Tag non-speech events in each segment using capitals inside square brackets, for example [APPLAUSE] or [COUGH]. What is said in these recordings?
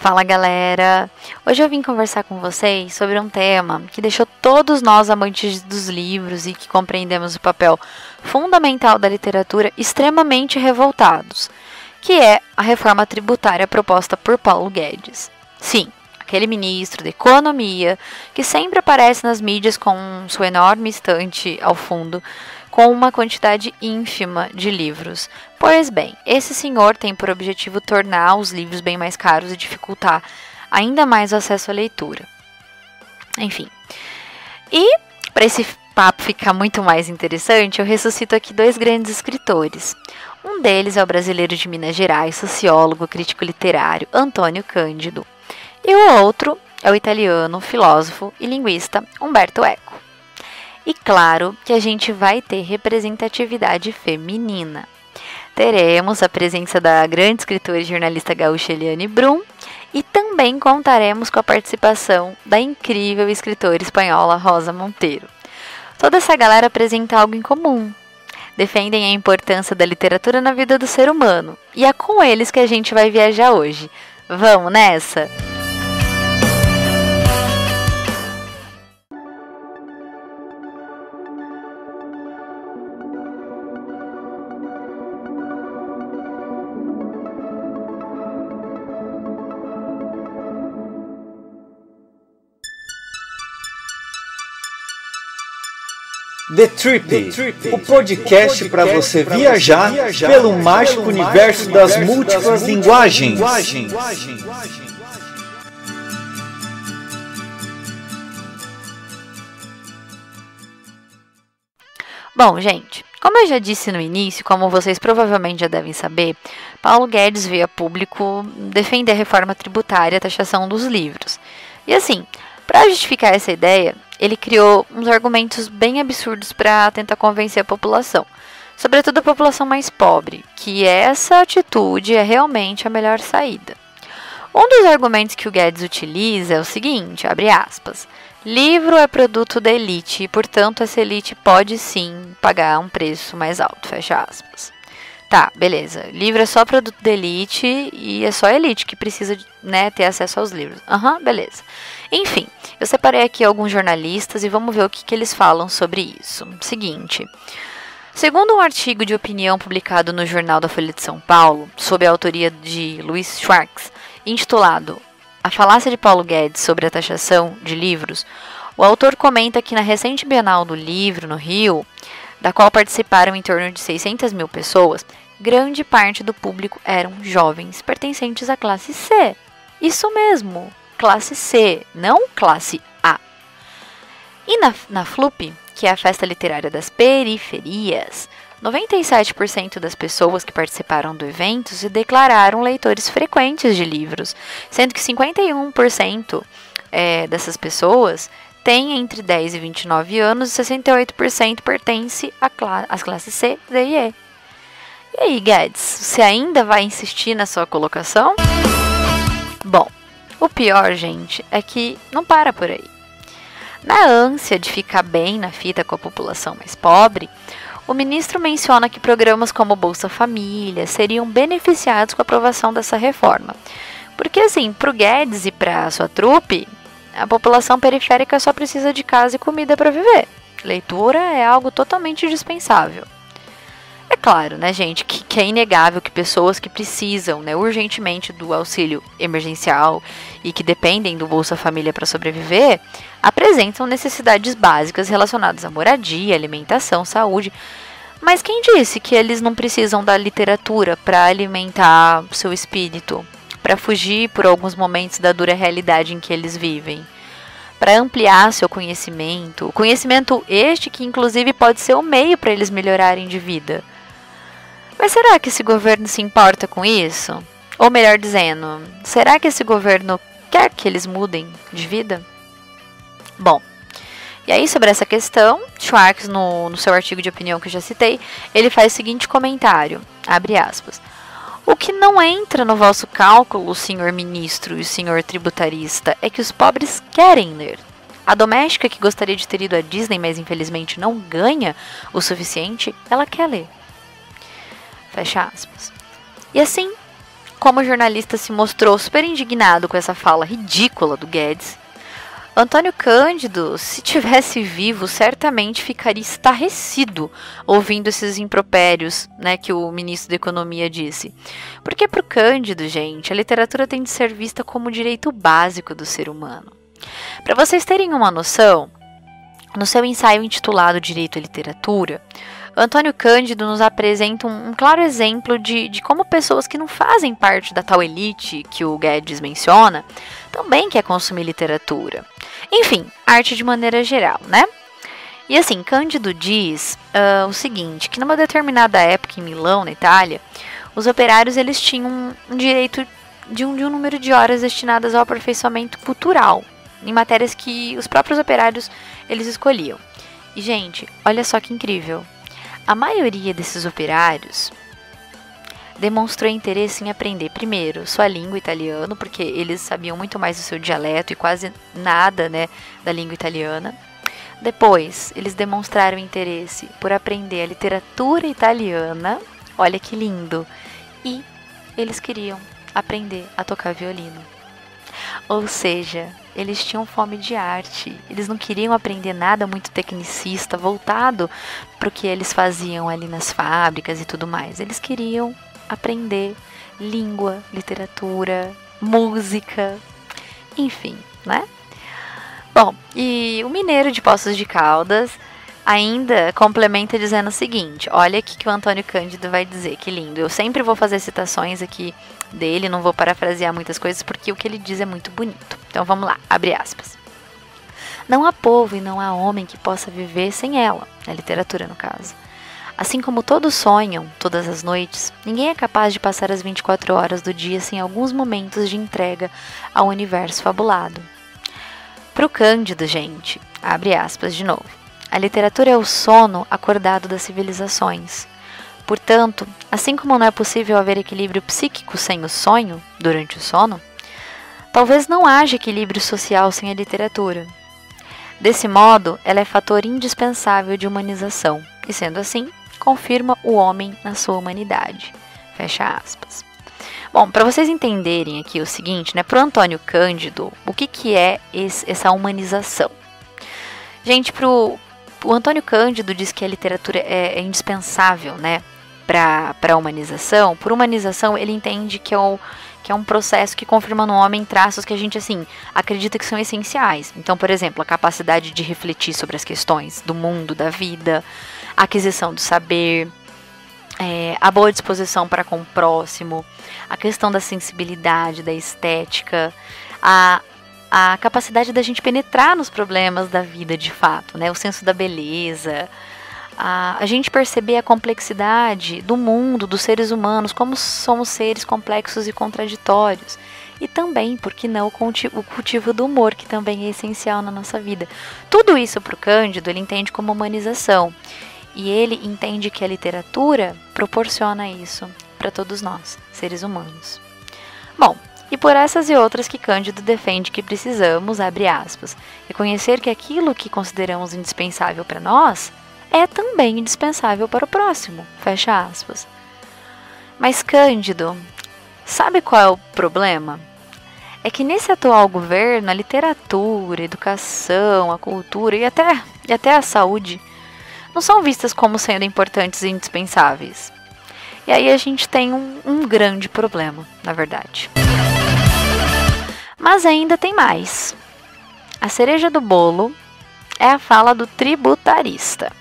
Fala galera! Hoje eu vim conversar com vocês sobre um tema que deixou todos nós amantes dos livros e que compreendemos o papel fundamental da literatura extremamente revoltados, que é a reforma tributária proposta por Paulo Guedes. Sim, aquele ministro da Economia que sempre aparece nas mídias com sua enorme estante ao fundo com uma quantidade ínfima de livros. Pois bem, esse senhor tem por objetivo tornar os livros bem mais caros e dificultar ainda mais o acesso à leitura. Enfim. E para esse papo ficar muito mais interessante, eu ressuscito aqui dois grandes escritores. Um deles é o brasileiro de Minas Gerais, sociólogo, crítico literário Antônio Cândido. E o outro é o italiano, filósofo e linguista Umberto Eco. E claro que a gente vai ter representatividade feminina. Teremos a presença da grande escritora e jornalista gaúcha Eliane Brum e também contaremos com a participação da incrível escritora espanhola Rosa Monteiro. Toda essa galera apresenta algo em comum. Defendem a importância da literatura na vida do ser humano. E é com eles que a gente vai viajar hoje. Vamos nessa? The Trip, The Trip o podcast para você viajar, viajar pelo mágico universo das múltiplas linguagens. linguagens. Bom, gente, como eu já disse no início, como vocês provavelmente já devem saber, Paulo Guedes veio a público defender a reforma tributária e a taxação dos livros. E assim, para justificar essa ideia, ele criou uns argumentos bem absurdos para tentar convencer a população, sobretudo a população mais pobre, que essa atitude é realmente a melhor saída. Um dos argumentos que o Guedes utiliza é o seguinte, abre aspas, livro é produto da elite e, portanto, essa elite pode sim pagar um preço mais alto, fecha aspas. Tá, beleza. Livro é só produto da elite e é só a elite que precisa né, ter acesso aos livros. Aham, uhum, beleza. Enfim, eu separei aqui alguns jornalistas e vamos ver o que, que eles falam sobre isso. Seguinte. Segundo um artigo de opinião publicado no Jornal da Folha de São Paulo, sob a autoria de Luiz Schwartz, intitulado A Falácia de Paulo Guedes sobre a Taxação de Livros, o autor comenta que na recente Bienal do Livro, no Rio, da qual participaram em torno de 600 mil pessoas, grande parte do público eram jovens pertencentes à classe C. Isso mesmo, classe C, não classe A. E na, na FLUP, que é a Festa Literária das Periferias, 97% das pessoas que participaram do evento se declararam leitores frequentes de livros, sendo que 51% é, dessas pessoas tem entre 10 e 29 anos e 68% pertence às classes C, D e E. E aí, Guedes, você ainda vai insistir na sua colocação? Bom, o pior, gente, é que não para por aí. Na ânsia de ficar bem na fita com a população mais pobre, o ministro menciona que programas como Bolsa Família seriam beneficiados com a aprovação dessa reforma. Porque, assim, para o Guedes e para a sua trupe, a população periférica só precisa de casa e comida para viver. Leitura é algo totalmente dispensável. É claro, né, gente, que, que, é inegável que pessoas que precisam, né, urgentemente do auxílio emergencial e que dependem do Bolsa Família para sobreviver, apresentam necessidades básicas relacionadas à moradia, alimentação, saúde. Mas quem disse que eles não precisam da literatura para alimentar seu espírito, para fugir por alguns momentos da dura realidade em que eles vivem, para ampliar seu conhecimento, conhecimento este que inclusive pode ser o meio para eles melhorarem de vida. Mas será que esse governo se importa com isso? Ou melhor dizendo, será que esse governo quer que eles mudem de vida? Bom, e aí sobre essa questão, Schwartz, no, no seu artigo de opinião que eu já citei, ele faz o seguinte comentário, abre aspas, o que não entra no vosso cálculo, senhor ministro e senhor tributarista, é que os pobres querem ler. A doméstica que gostaria de ter ido à Disney, mas infelizmente não ganha o suficiente, ela quer ler. Fecha aspas. E assim, como o jornalista se mostrou super indignado com essa fala ridícula do Guedes, Antônio Cândido, se tivesse vivo, certamente ficaria estarrecido ouvindo esses impropérios, né, que o ministro da Economia disse. Porque para o Cândido, gente, a literatura tem de ser vista como direito básico do ser humano. Para vocês terem uma noção, no seu ensaio intitulado Direito à Literatura, Antônio Cândido nos apresenta um, um claro exemplo de, de, como pessoas que não fazem parte da tal elite que o Guedes menciona também quer consumir literatura. Enfim, arte de maneira geral, né? E assim, Cândido diz uh, o seguinte, que numa determinada época em Milão, na Itália, os operários eles tinham um direito de um, de um número de horas destinadas ao aperfeiçoamento cultural, em matérias que os próprios operários eles escolhiam. E gente, olha só que incrível. A maioria desses operários demonstrou interesse em aprender primeiro sua língua italiana, porque eles sabiam muito mais do seu dialeto e quase nada, né, da língua italiana. Depois, eles demonstraram interesse por aprender a literatura italiana. Olha que lindo! E eles queriam aprender a tocar violino. Ou seja, eles tinham fome de arte. Eles não queriam aprender nada muito tecnicista, voltado para o que eles faziam ali nas fábricas e tudo mais. Eles queriam aprender língua, literatura, música, enfim, né? Bom, e o mineiro de Poços de Caldas ainda complementa dizendo o seguinte: olha aqui que o Antônio Cândido vai dizer, que lindo. Eu sempre vou fazer citações aqui dele, não vou parafrasear muitas coisas porque o que ele diz é muito bonito. Então vamos lá, abre aspas. Não há povo e não há homem que possa viver sem ela, a literatura no caso. Assim como todos sonham, todas as noites, ninguém é capaz de passar as 24 horas do dia sem alguns momentos de entrega ao universo fabulado. Pro Cândido, gente, abre aspas de novo. A literatura é o sono acordado das civilizações. Portanto, assim como não é possível haver equilíbrio psíquico sem o sonho, durante o sono, talvez não haja equilíbrio social sem a literatura. Desse modo, ela é fator indispensável de humanização, e sendo assim, confirma o homem na sua humanidade. Fecha aspas. Bom, para vocês entenderem aqui o seguinte, né, para o Antônio Cândido, o que, que é esse, essa humanização? Gente, pro, o Antônio Cândido diz que a literatura é, é indispensável, né, para a humanização. Por humanização, ele entende que é, o, que é um processo que confirma no homem traços que a gente, assim, acredita que são essenciais. Então, por exemplo, a capacidade de refletir sobre as questões do mundo, da vida, a aquisição do saber, é, a boa disposição para com o próximo, a questão da sensibilidade, da estética, a, a capacidade da gente penetrar nos problemas da vida de fato, né? O senso da beleza, a, a gente perceber a complexidade do mundo, dos seres humanos, como somos seres complexos e contraditórios. E também, por que não, o cultivo, o cultivo do humor, que também é essencial na nossa vida. Tudo isso para o Cândido ele entende como humanização. E ele entende que a literatura proporciona isso para todos nós, seres humanos. Bom, e por essas e outras que Cândido defende que precisamos, aspas, reconhecer que aquilo que consideramos indispensável para nós é também indispensável para o próximo, fecha aspas. Mas Cândido, sabe qual é o problema? É que nesse atual governo, a literatura, a educação, a cultura e até, e até a saúde não são vistas como sendo importantes e indispensáveis. E aí a gente tem um, um grande problema, na verdade. Mas ainda tem mais. A cereja do bolo é a fala do tributarista.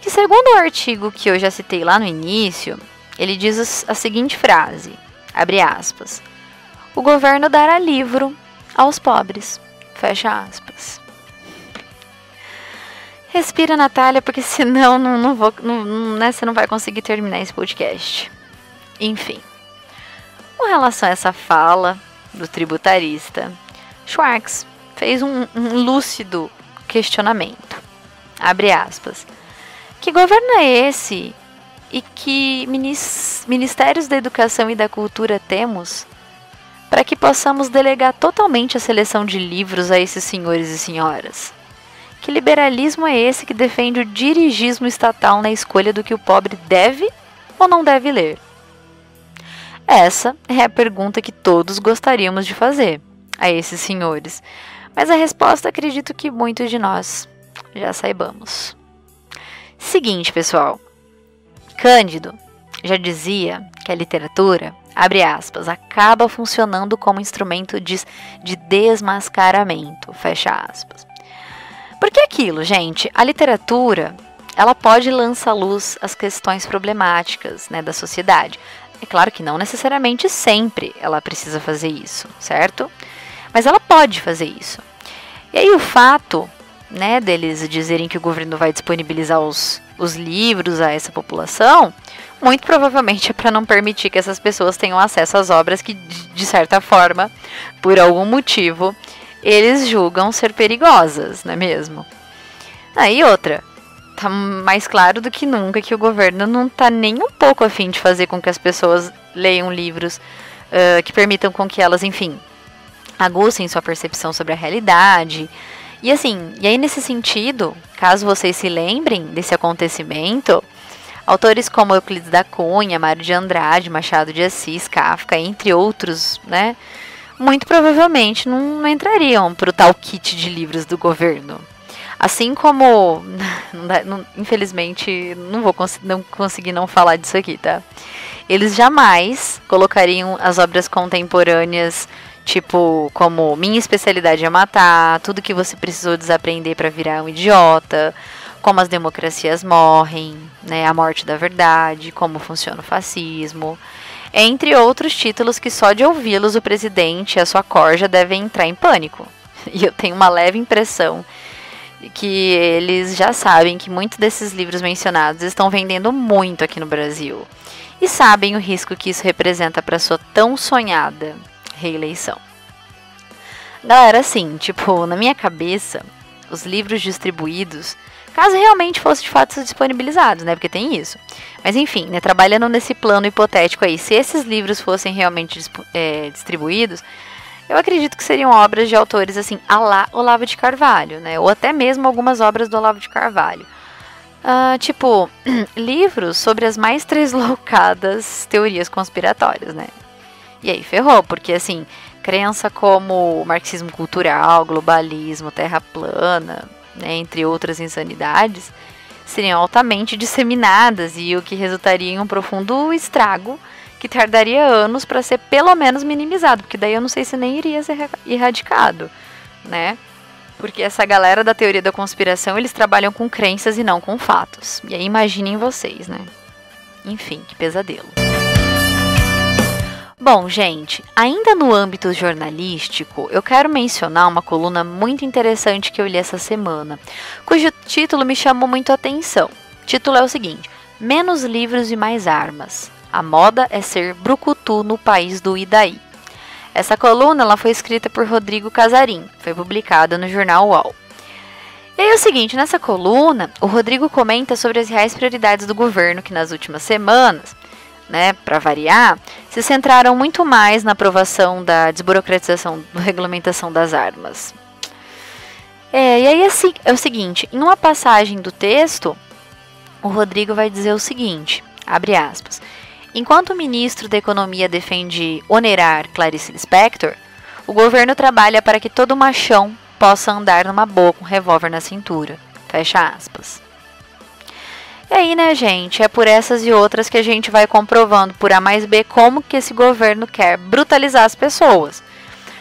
Que segundo o artigo que eu já citei lá no início, ele diz a seguinte frase, abre aspas, o governo dará livro aos pobres, fecha aspas. Respira, Natália, porque [LAUGHS] senão não, não vou, não, né, você não vai conseguir terminar esse podcast. Enfim, com relação a essa fala do tributarista, Schwartz fez um, um lúcido questionamento. Abre aspas. Que governo é esse e que ministérios da educação e da cultura temos para que possamos delegar totalmente a seleção de livros a esses senhores e senhoras? Que liberalismo é esse que defende o dirigismo estatal na escolha do que o pobre deve ou não deve ler? Essa é a pergunta que todos gostaríamos de fazer a esses senhores. Mas a resposta acredito que muitos de nós já saibamos. Seguinte, pessoal. Cândido já dizia que a literatura, abre aspas, acaba funcionando como instrumento de, de desmascaramento, fecha aspas. Porque aquilo, gente, a literatura, ela pode lançar luz às questões problemáticas né, da sociedade. É claro que não necessariamente sempre ela precisa fazer isso, certo? Mas ela pode fazer isso. E aí o fato né, deles dizerem que o governo vai disponibilizar os, os livros a essa população, muito provavelmente é para não permitir que essas pessoas tenham acesso às obras que, de certa forma, por algum motivo, eles julgam ser perigosas, não é mesmo? Aí outra, tá mais claro do que nunca que o governo não tá nem um pouco afim de fazer com que as pessoas leiam livros uh, que permitam com que elas, enfim, aguçem sua percepção sobre a realidade, e assim, e aí nesse sentido, caso vocês se lembrem desse acontecimento, autores como Euclides da Cunha, Mário de Andrade, Machado de Assis, Kafka, entre outros, né, muito provavelmente não, entrariam para o tal kit de livros do governo. Assim como, [LAUGHS] não dá, não, infelizmente, não vou cons não conseguir não falar disso aqui, tá? Eles jamais colocariam as obras contemporâneas Tipo, como minha especialidade é matar, tudo que você precisou desaprender para virar um idiota, como as democracias morrem, né, a morte da verdade, como funciona o fascismo, entre outros títulos que só de ouvi-los o presidente e a sua corja devem entrar em pânico. [LAUGHS] E eu tenho uma leve impressão que eles já sabem que muitos desses livros mencionados estão vendendo muito aqui no Brasil e sabem o risco que isso representa para sua tão sonhada reeleição. Galera, assim, tipo, na minha cabeça, os livros distribuídos, caso realmente fossem de fato disponibilizados, né? Porque tem isso. Mas enfim, né, trabalhando nesse plano hipotético aí, se esses livros fossem realmente é, distribuídos, eu acredito que seriam obras de autores assim, a lá Olavo de Carvalho, né? Ou até mesmo algumas obras do Olavo de Carvalho. Uh, tipo, [CLEARS THROAT] livros sobre as mais tresloucadas teorias conspiratórias, né? E aí ferrou, porque assim, crença como marxismo cultural, globalismo, terra plana, né, entre outras insanidades, seriam altamente disseminadas e o que resultaria em um profundo estrago que tardaria anos para ser pelo menos minimizado, porque daí eu não sei se nem iria ser erradicado, né? Porque essa galera da teoria da conspiração, eles trabalham com crenças e não com fatos. E aí imaginem vocês, né? Enfim, que pesadelo. Bom, gente, ainda no âmbito jornalístico, eu quero mencionar uma coluna muito interessante que eu li essa semana, cujo título me chamou muito a atenção. O título é o seguinte: Menos livros e mais armas. A moda é ser brucutu no país do Idaí. Essa coluna ela foi escrita por Rodrigo Casarim, foi publicada no jornal UOL. E aí é o seguinte, nessa coluna, o Rodrigo comenta sobre as reais prioridades do governo que nas últimas semanas né, para variar, se centraram muito mais na aprovação da desburocratização da regulamentação das armas. É, e aí assim, é o seguinte, em uma passagem do texto, o Rodrigo vai dizer o seguinte, abre aspas, enquanto o ministro da Economia defende onerar Clarice Lispector, o governo trabalha para que todo machão possa andar numa boa com um revólver na cintura, fecha aspas. E aí, né, gente, é por essas e outras que a gente vai comprovando por A mais B como que esse governo quer brutalizar as pessoas.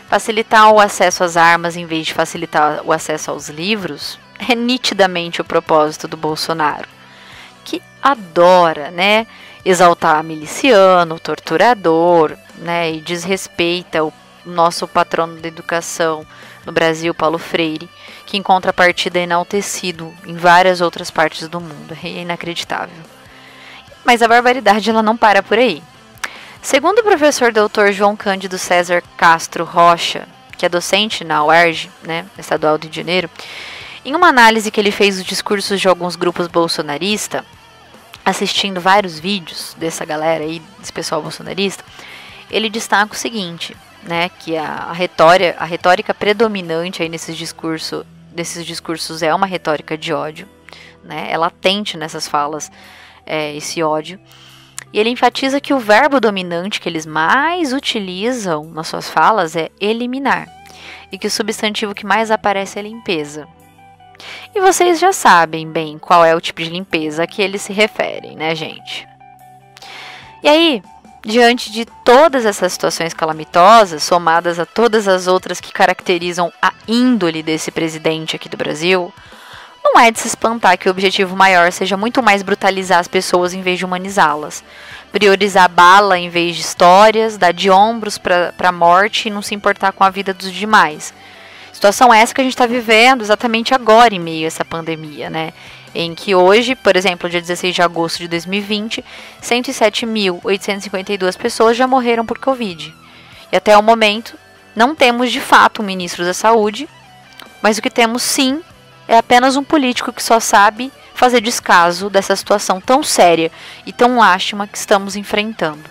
Facilitar o acesso às armas em vez de facilitar o acesso aos livros é nitidamente o propósito do Bolsonaro, que adora, né, exaltar miliciano, torturador, né, e desrespeita o nosso patrono da educação no Brasil, Paulo Freire, que em contrapartida é enaltecido em várias outras partes do mundo. É inacreditável. Mas a barbaridade ela não para por aí. Segundo o professor doutor João Cândido César Castro Rocha, que é docente na UERJ, né, estadual do Rio de Janeiro, em uma análise que ele fez dos discursos de alguns grupos bolsonaristas, assistindo vários vídeos dessa galera aí, desse pessoal bolsonarista, ele destaca o seguinte, né, que a, a, retórica, a retórica predominante aí nesses discursos desses discursos é uma retórica de ódio, né? É latente nessas falas é, esse ódio. E ele enfatiza que o verbo dominante que eles mais utilizam nas suas falas é eliminar, e que o substantivo que mais aparece é limpeza. E vocês já sabem bem qual é o tipo de limpeza a que eles se referem, né, gente? E aí, diante de todas essas situações calamitosas, somadas a todas as outras que caracterizam a índole desse presidente aqui do Brasil, não é de se espantar que o objetivo maior seja muito mais brutalizar as pessoas em vez de humanizá-las. Priorizar bala em vez de histórias, dar de ombros para a morte e não se importar com a vida dos demais. Situação essa que a gente está vivendo exatamente agora em meio a essa pandemia, né? Em que hoje, por exemplo, dia 16 de agosto de 2020, 107.852 pessoas já morreram por Covid. E até o momento, não temos de fato um ministro da saúde, mas o que temos sim é apenas um político que só sabe fazer descaso dessa situação tão séria e tão lástima que estamos enfrentando.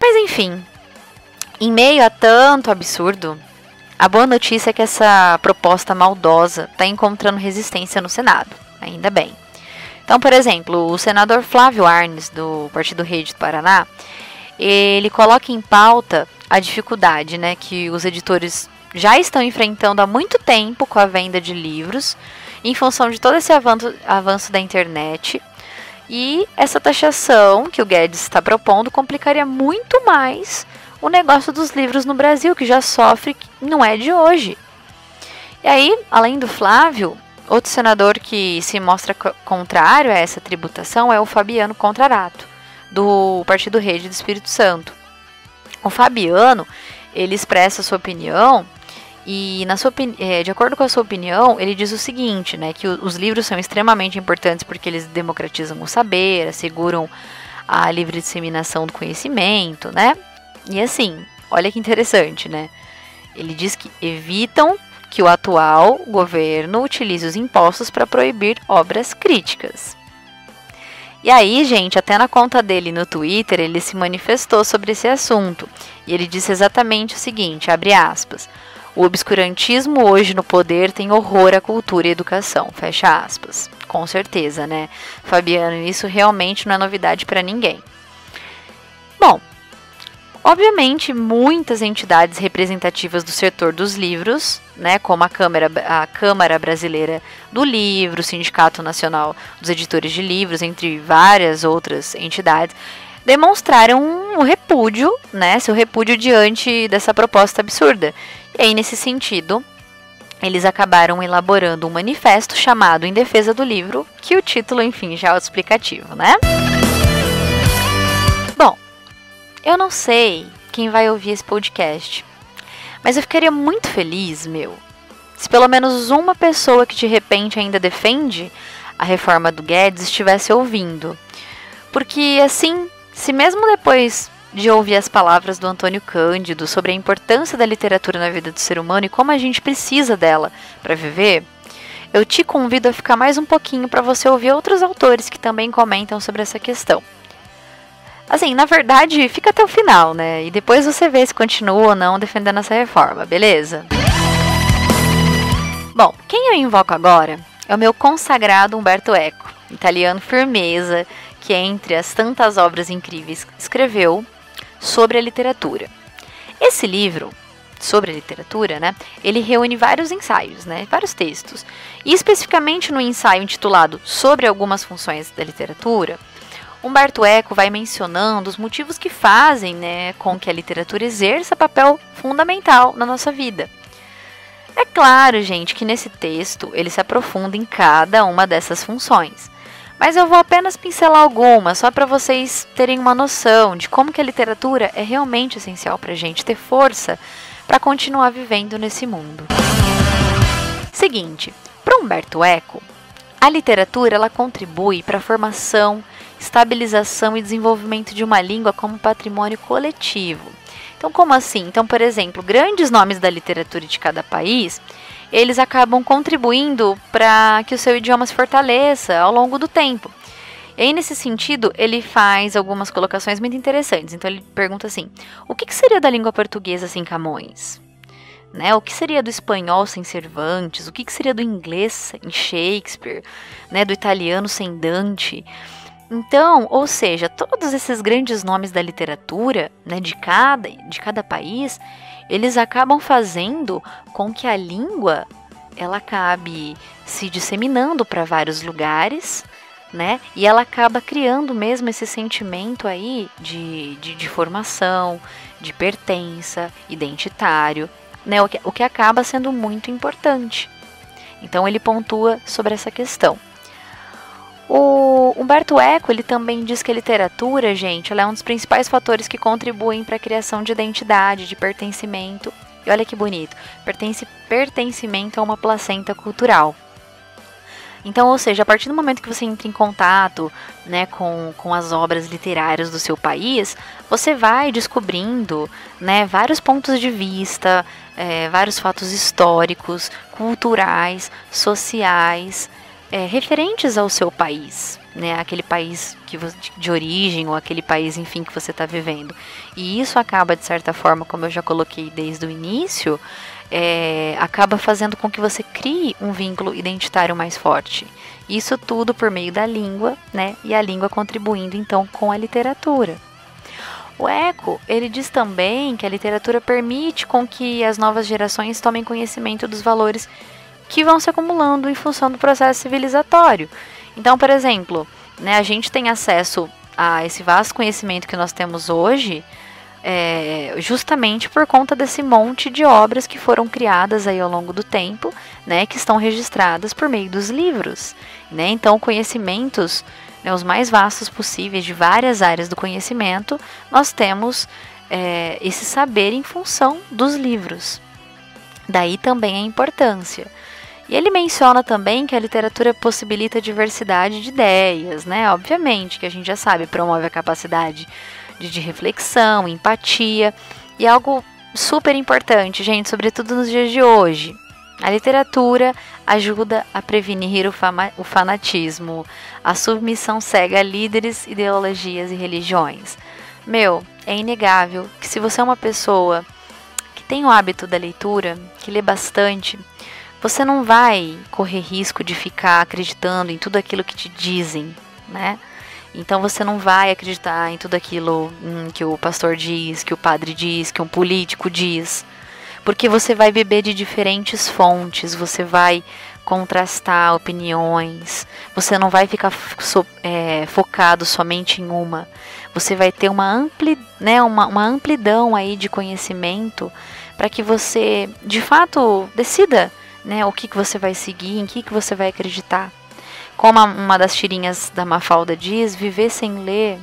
Mas enfim, em meio a tanto absurdo, a boa notícia é que essa proposta maldosa está encontrando resistência no Senado, ainda bem. Então, por exemplo, o senador Flávio Arnes, do Partido Rede do Paraná, ele coloca em pauta a dificuldade né, que os editores já estão enfrentando há muito tempo com a venda de livros, em função de todo esse avanço, avanço da internet. E essa taxação que o Guedes está propondo complicaria muito mais o negócio dos livros no Brasil, que já sofre, não é de hoje. E aí, além do Flávio, outro senador que se mostra contrário a essa tributação é o Fabiano Contrarato, do Partido Rede do Espírito Santo. O Fabiano, ele expressa sua opinião e, na sua, é, de acordo com a sua opinião, ele diz o seguinte, né, que os livros são extremamente importantes porque eles democratizam o saber, asseguram a livre disseminação do conhecimento, né? E assim, olha que interessante, né? Ele diz que evitam que o atual governo utilize os impostos para proibir obras críticas. E aí, gente, até na conta dele no Twitter, ele se manifestou sobre esse assunto. E ele disse exatamente o seguinte, abre aspas: "O obscurantismo hoje no poder tem horror à cultura e educação", fecha aspas. Com certeza, né? Fabiano, isso realmente não é novidade para ninguém. Bom, Obviamente, muitas entidades representativas do setor dos livros, né, como a Câmara, a Câmara Brasileira do Livro, o Sindicato Nacional dos Editores de Livros, entre várias outras entidades, demonstraram o repúdio, né, seu repúdio diante dessa proposta absurda. E aí, nesse sentido, eles acabaram elaborando um manifesto chamado Em Defesa do Livro, que o título, enfim, já é explicativo, né? Eu não sei quem vai ouvir esse podcast, mas eu ficaria muito feliz, meu, se pelo menos uma pessoa que de repente ainda defende a reforma do Guedes estivesse ouvindo. Porque assim, se mesmo depois de ouvir as palavras do Antônio Cândido sobre a importância da literatura na vida do ser humano e como a gente precisa dela para viver, eu te convido a ficar mais um pouquinho para você ouvir outros autores que também comentam sobre essa questão. Assim, na verdade, fica até o final, né? E depois você vê se continua ou não defendendo essa reforma, beleza? Bom, quem eu invoco agora é o meu consagrado Umberto Eco, italiano firmeza, que entre as tantas obras incríveis escreveu sobre a literatura. Esse livro sobre a literatura, né, ele reúne vários ensaios, né, vários textos. E especificamente no ensaio intitulado Sobre algumas funções da literatura, Humberto Eco vai mencionando os motivos que fazem né, com que a literatura exerça papel fundamental na nossa vida. É claro, gente, que nesse texto ele se aprofunda em cada uma dessas funções. Mas eu vou apenas pincelar algumas, só para vocês terem uma noção de como que a literatura é realmente essencial para a gente ter força para continuar vivendo nesse mundo. Seguinte, para Humberto Eco, a literatura ela contribui para a formação estabilização e desenvolvimento de uma língua como patrimônio coletivo. Então, como assim? Então, por exemplo, grandes nomes da literatura de cada país, eles acabam contribuindo para que o seu idioma se fortaleça ao longo do tempo. E aí, nesse sentido, ele faz algumas colocações muito interessantes. Então, ele pergunta assim: o que, que seria da língua portuguesa sem Camões? Né? O que seria do espanhol sem Cervantes? O que, que seria do inglês sem Shakespeare? Né? Do italiano sem Dante? Então, ou seja, todos esses grandes nomes da literatura, né, de cada de cada país, eles acabam fazendo com que a língua ela acabe se disseminando para vários lugares, né? E ela acaba criando mesmo esse sentimento aí de, de, de formação, de pertença, identitário, né? O que, o que acaba sendo muito importante. Então ele pontua sobre essa questão. O Humberto Eco ele também diz que a literatura, gente, ela é um dos principais fatores que contribuem para a criação de identidade, de pertencimento. E olha que bonito, pertence, pertencimento a uma placenta cultural. Então, ou seja, a partir do momento que você entra em contato né, com, com as obras literárias do seu país, você vai descobrindo né, vários pontos de vista, é, vários fatos históricos, culturais, sociais, é, referentes ao seu país, né, aquele país que de origem ou aquele país, enfim, que você está vivendo. E isso acaba, de certa forma, como eu já coloquei desde o início, é, acaba fazendo com que você crie um vínculo identitário mais forte. Isso tudo por meio da língua, né? E a língua contribuindo então com a literatura. O Eco, ele diz também que a literatura permite com que as novas gerações tomem conhecimento dos valores que vão se acumulando em função do processo civilizatório. Então, por exemplo, né, a gente tem acesso a esse vasto conhecimento que nós temos hoje, é, justamente por conta desse monte de obras que foram criadas aí ao longo do tempo, né, que estão registradas por meio dos livros, né? Então, conhecimentos, né, os mais vastos possíveis de várias áreas do conhecimento, nós temos é, esse saber em função dos livros. Daí também a importância. E ele menciona também que a literatura possibilita a diversidade de ideias, né? Obviamente, que a gente já sabe, promove a capacidade de, de reflexão, empatia e algo super importante, gente, sobretudo nos dias de hoje. A literatura ajuda a prevenir o, fama, o fanatismo, a submissão cega a líderes, ideologias e religiões. Meu, é inegável que se você é uma pessoa que tem o hábito da leitura, que lê bastante, você não vai correr risco de ficar acreditando em tudo aquilo que te dizem, né? Então você não vai acreditar em tudo aquilo hum, que o pastor diz, que o padre diz, que um político diz. Porque você vai beber de diferentes fontes, você vai contrastar opiniões, você não vai ficar so, é, focado somente em uma. Você vai ter uma, ampli, né, uma, uma amplidão aí de conhecimento para que você de fato decida né, o que, que você vai seguir, em que, que você vai acreditar. Como uma das tirinhas da Mafalda diz, viver sem ler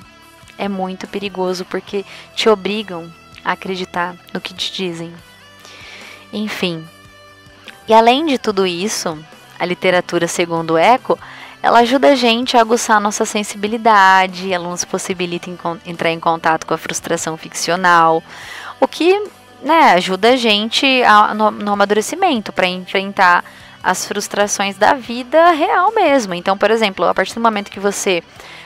é muito perigoso porque te obrigam a acreditar no que te dizem. Enfim. E além de tudo isso, a literatura, segundo Eco, ela ajuda a gente a aguçar a nossa sensibilidade, ela nos possibilita entrar em contato com a frustração ficcional, o que né, ajuda a gente a, no, no amadurecimento para enfrentar as frustrações da vida real mesmo. Então, por exemplo, a partir do momento que você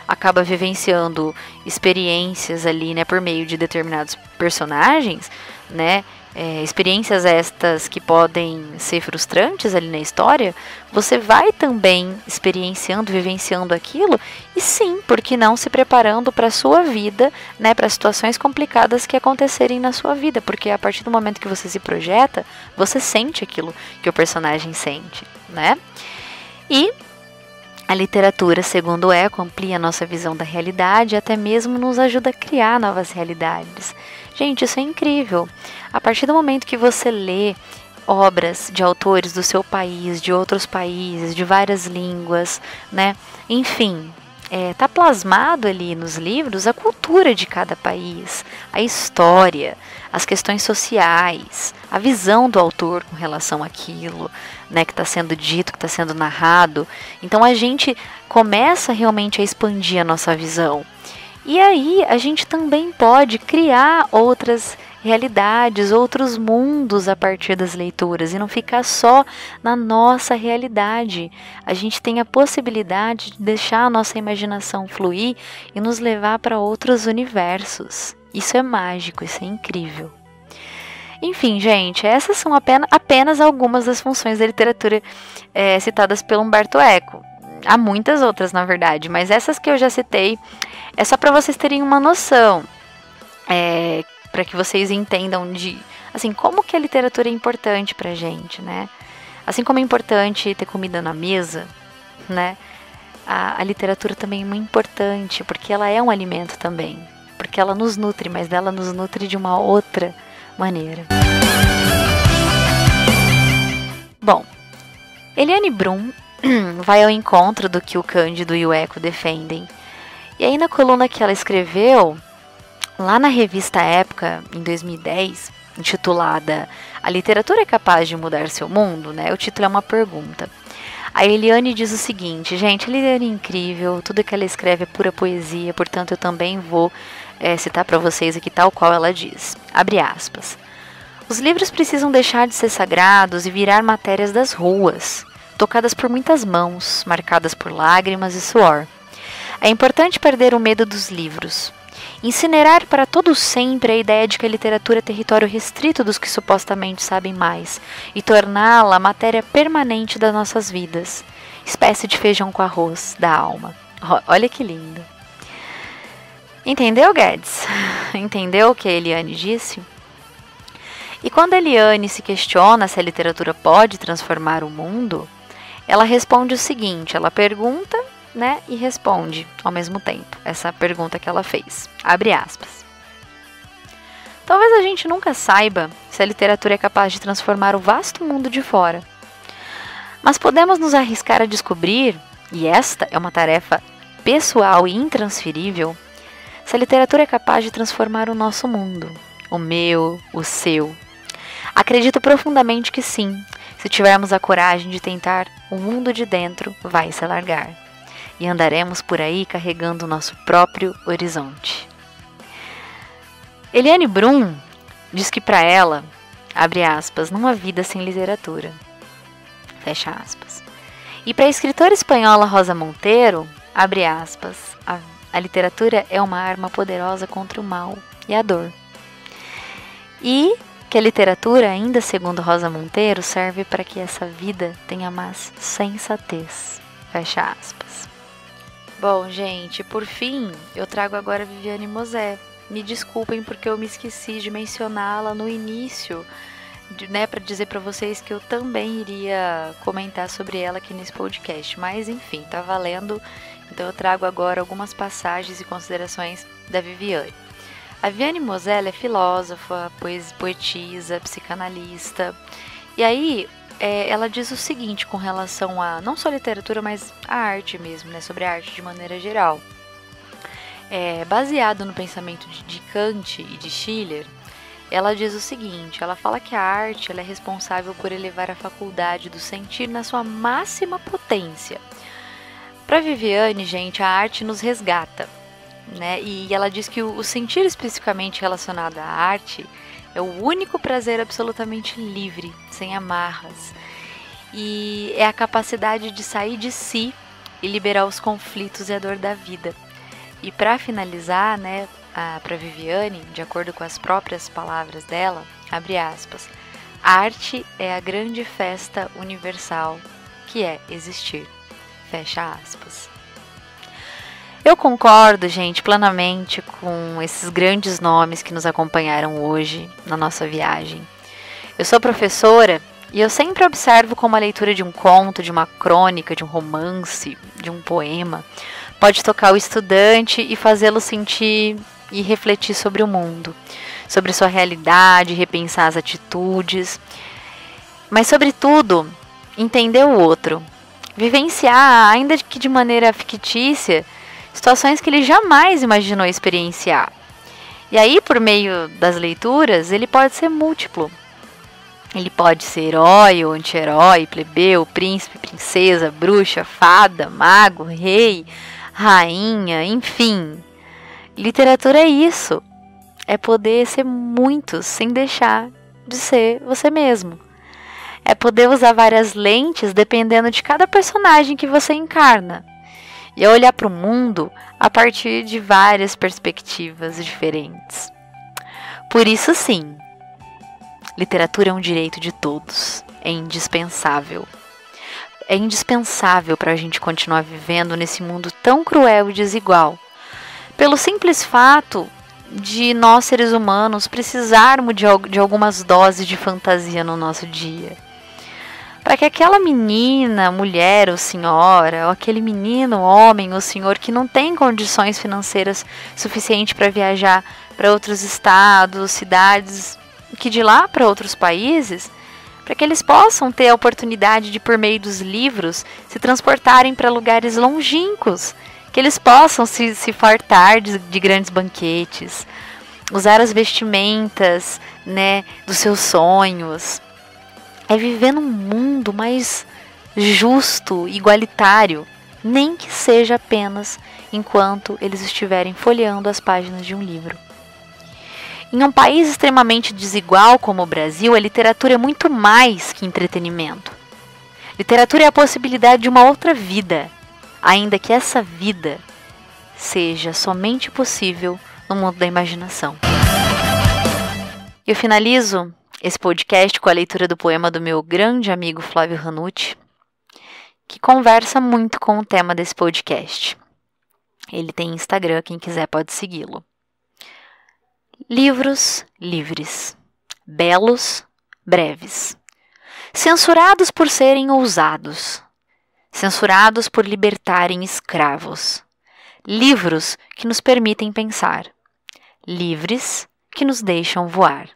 acaba vivenciando experiências ali, né, por meio de determinados personagens, né, é, experiências estas que podem ser frustrantes ali na história, você vai também experienciando, vivenciando aquilo e sim, porque não se preparando para a sua vida, né, para situações complicadas que acontecerem na sua vida, porque a partir do momento que você se projeta, você sente aquilo que o personagem sente, né? E a literatura, segundo Eco, amplia a nossa visão da realidade e até mesmo nos ajuda a criar novas realidades. Gente, isso é incrível. A partir do momento que você lê obras de autores do seu país, de outros países, de várias línguas, né? Enfim, é, tá plasmado ali nos livros a cultura de cada país, a história, as questões sociais, a visão do autor com relação àquilo, né, que está sendo dito, que está sendo narrado. Então a gente começa realmente a expandir a nossa visão. E aí a gente também pode criar outras realidades, outros mundos a partir das leituras e não ficar só na nossa realidade. A gente tem a possibilidade de deixar a nossa imaginação fluir e nos levar para outros universos. Isso é mágico, isso é incrível. Enfim, gente, essas são apenas, algumas das funções da literatura é, citadas pelo Humberto Eco. Há muitas outras, na verdade, mas essas que eu já citei é só para vocês terem uma noção, é, para que vocês entendam de, assim, como que a literatura é importante pra gente, né? Assim como é importante ter comida na mesa, né? A, a literatura também é muito importante, porque ela é um alimento também. Porque ela nos nutre, mas ela nos nutre de uma outra maneira. Bom, Eliane Brum [CLEARS THROAT] vai ao encontro do que o Cândido e o Eco defendem. E aí na coluna que ela escreveu, lá na revista Época, em 2010, intitulada A Literatura é Capaz de Mudar Seu Mundo, né? O título é uma pergunta. A Eliane diz o seguinte, gente, a Eliane é incrível, tudo que ela escreve é pura poesia, portanto eu também vou é, citar para vocês aqui tal qual ela diz. Abre aspas. Os livros precisam deixar de ser sagrados e virar matérias das ruas, tocadas por muitas mãos, marcadas por lágrimas e suor. É importante perder o medo dos livros, Incinerar para todo sempre a ideia de que a literatura é território restrito dos que supostamente sabem mais e torná-la matéria permanente das nossas vidas, espécie de feijão com arroz da alma. Olha que lindo. Entendeu, Guedes? [LAUGHS] Entendeu o que a Eliane disse? E quando Eliane se questiona se a literatura pode transformar o mundo, ela responde o seguinte: ela pergunta né, e responde ao mesmo tempo essa pergunta que ela fez. Abre aspas. Talvez a gente nunca saiba se a literatura é capaz de transformar o vasto mundo de fora. Mas podemos nos arriscar a descobrir, e esta é uma tarefa pessoal e intransferível, se a literatura é capaz de transformar o nosso mundo, o meu, o seu. Acredito profundamente que sim, se tivermos a coragem de tentar, o mundo de dentro vai se alargar e andaremos por aí carregando o nosso próprio horizonte. Eliane Brum diz que para ela, abre aspas, há vida sem literatura. Fecha aspas. E para a escritora espanhola Rosa Monteiro, abre aspas, a, a literatura é uma arma poderosa contra o mal e a dor. E que a literatura, ainda segundo Rosa Monteiro, serve para que essa vida tenha mais sensatez. Fecha aspas. Bom, gente, por fim, eu trago agora Viviane Mosé. Me desculpem porque eu me esqueci de mencioná-la no início, né, para dizer para vocês que eu também iria comentar sobre ela aqui nesse podcast. Mas enfim, tá valendo. Então eu trago agora algumas passagens e considerações da Viviane. A Viviane Mosé é filósofa, poetisa, psicanalista. E aí, é, ela diz o seguinte com relação a não só a literatura, mas a arte mesmo, né, sobre a arte de maneira geral. É, baseado no pensamento de, de Kant e de Schiller, ela diz o seguinte: ela fala que a arte é responsável por elevar a faculdade do sentir na sua máxima potência. Para Viviane, gente, a arte nos resgata, né? E ela diz que o, sentir especificamente relacionado à arte é o único prazer absolutamente livre, sem amarras. E é a capacidade de sair de si e liberar os conflitos e a dor da vida. E para finalizar, né, para Viviane, de acordo com as próprias palavras dela, abre aspas, arte é a grande festa universal que é existir. Fecha aspas. Eu concordo, gente, plenamente com esses grandes nomes que nos acompanharam hoje na nossa viagem. Eu sou professora e eu sempre observo como a leitura de um conto, de uma crônica, de um romance, de um poema pode tocar o estudante e fazê-lo sentir e refletir sobre o mundo, sobre sua realidade, repensar as atitudes, mas, sobretudo, entender o outro, vivenciar, ainda que de maneira fictícia, situações que ele jamais imaginou experienciar. E aí, por meio das leituras, ele pode ser múltiplo. Ele pode ser herói ou anti-herói, plebeu, príncipe, princesa, bruxa, fada, mago, rei, rainha, enfim. Literatura é isso. É poder ser muitos sem deixar de ser você mesmo. É poder usar várias lentes dependendo de cada personagem que você encarna e a olhar para o mundo a partir de várias perspectivas diferentes. Por isso, sim, literatura é um direito de todos, é indispensável. é indispensável para a gente continuar vivendo nesse mundo tão cruel e desigual. Pelo simples fato de nós seres humanos precisarmos de, de algumas doses de fantasia no nosso dia. Para que aquela menina, mulher ou senhora, ou aquele menino, homem ou senhor que não tem condições financeiras suficientes para viajar para outros estados, cidades, que de lá para outros países, para que eles possam ter a oportunidade de, por meio dos livros, se transportarem para lugares longínquos que eles possam se, se fartar de, de grandes banquetes, usar as vestimentas né, dos seus sonhos. É viver num mundo mais justo, igualitário, nem que seja apenas enquanto eles estiverem folheando as páginas de um livro. Em um país extremamente desigual como o Brasil, a literatura é muito mais que entretenimento. Literatura é a possibilidade de uma outra vida, ainda que essa vida seja somente possível no mundo da imaginação. Eu finalizo esse podcast com a leitura do poema do meu grande amigo Flávio Ranucci, que conversa muito com o tema desse podcast. Ele tem Instagram, quem quiser pode segui-lo. Livros livres, belos, breves, censurados por serem ousados, censurados por libertarem escravos. Livros que nos permitem pensar. Livres que nos deixam voar.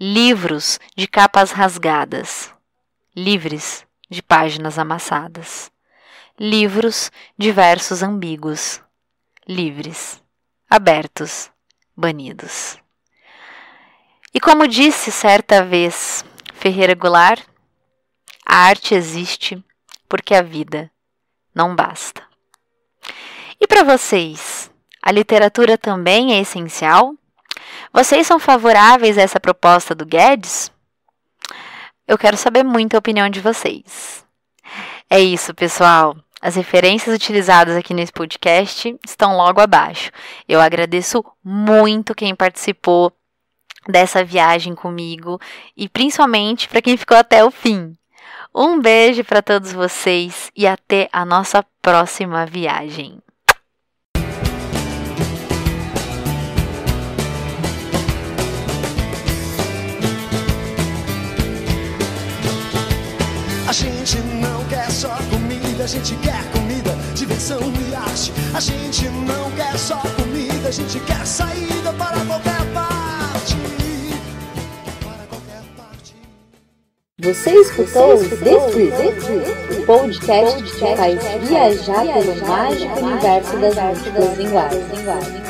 Livros de capas rasgadas. Livres de páginas amassadas. Livros de versos ambíguos. Livres, abertos, banidos. E como disse certa vez Ferreira Goulart, a arte existe porque a vida não basta. E para vocês, a literatura também é essencial? Vocês são favoráveis a essa proposta do Guedes? Eu quero saber muito a opinião de vocês. É isso, pessoal. As referências utilizadas aqui nesse podcast estão logo abaixo. Eu agradeço muito quem participou dessa viagem comigo e principalmente para quem ficou até o fim. Um beijo para todos vocês e até a nossa próxima viagem. Gente não quer só comida, a gente quer comida, diversão e arte. A gente não quer só comida, a gente quer saída para qualquer Você escutou o The Trip, o podcast que faz viajar pelo mágico universo das múltiplas linguagens.